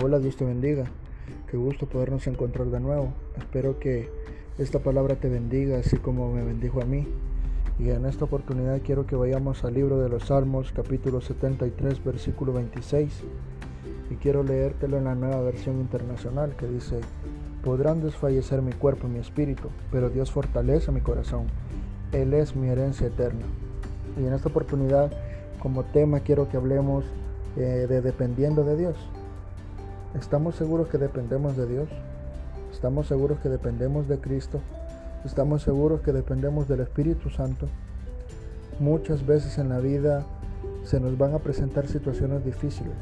Hola, Dios te bendiga. Qué gusto podernos encontrar de nuevo. Espero que esta palabra te bendiga así como me bendijo a mí. Y en esta oportunidad quiero que vayamos al libro de los Salmos, capítulo 73, versículo 26. Y quiero leértelo en la nueva versión internacional que dice, podrán desfallecer mi cuerpo y mi espíritu, pero Dios fortalece mi corazón. Él es mi herencia eterna. Y en esta oportunidad, como tema, quiero que hablemos eh, de dependiendo de Dios. ¿Estamos seguros que dependemos de Dios? ¿Estamos seguros que dependemos de Cristo? ¿Estamos seguros que dependemos del Espíritu Santo? Muchas veces en la vida se nos van a presentar situaciones difíciles.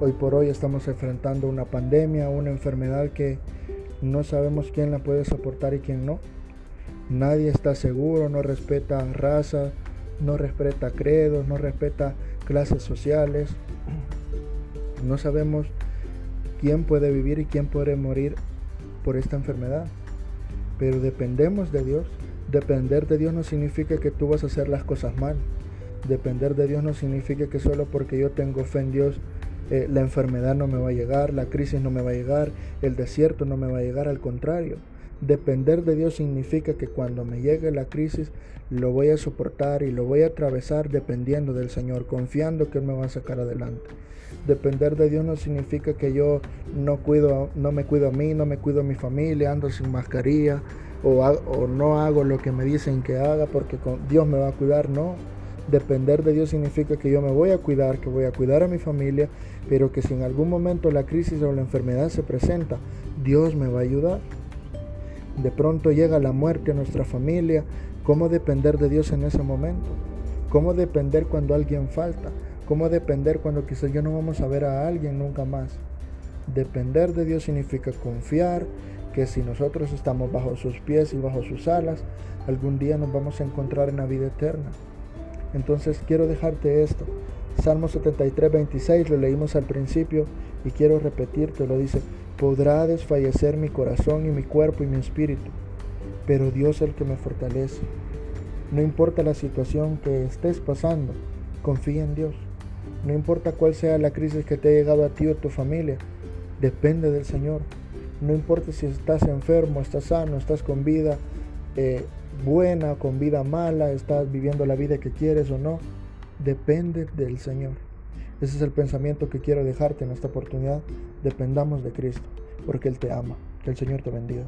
Hoy por hoy estamos enfrentando una pandemia, una enfermedad que no sabemos quién la puede soportar y quién no. Nadie está seguro, no respeta raza, no respeta credos, no respeta clases sociales. No sabemos quién puede vivir y quién puede morir por esta enfermedad. Pero dependemos de Dios. Depender de Dios no significa que tú vas a hacer las cosas mal. Depender de Dios no significa que solo porque yo tengo fe en Dios eh, la enfermedad no me va a llegar, la crisis no me va a llegar, el desierto no me va a llegar, al contrario. Depender de Dios significa que cuando me llegue la crisis lo voy a soportar y lo voy a atravesar dependiendo del Señor, confiando que Él me va a sacar adelante. Depender de Dios no significa que yo no, cuido, no me cuido a mí, no me cuido a mi familia, ando sin mascarilla o, o no hago lo que me dicen que haga porque Dios me va a cuidar. No, Depender de Dios significa que yo me voy a cuidar, que voy a cuidar a mi familia, pero que si en algún momento la crisis o la enfermedad se presenta, Dios me va a ayudar de pronto llega la muerte a nuestra familia, ¿cómo depender de Dios en ese momento? ¿Cómo depender cuando alguien falta? ¿Cómo depender cuando quizás yo no vamos a ver a alguien nunca más? Depender de Dios significa confiar que si nosotros estamos bajo sus pies y bajo sus alas, algún día nos vamos a encontrar en la vida eterna. Entonces quiero dejarte esto. Salmo 73, 26 lo leímos al principio y quiero repetirte, lo dice, podrá desfallecer mi corazón y mi cuerpo y mi espíritu, pero Dios es el que me fortalece. No importa la situación que estés pasando, confía en Dios. No importa cuál sea la crisis que te ha llegado a ti o a tu familia, depende del Señor. No importa si estás enfermo, estás sano, estás con vida eh, buena, con vida mala, estás viviendo la vida que quieres o no, depende del Señor. Ese es el pensamiento que quiero dejarte en esta oportunidad. Dependamos de Cristo, porque Él te ama. Que el Señor te bendiga.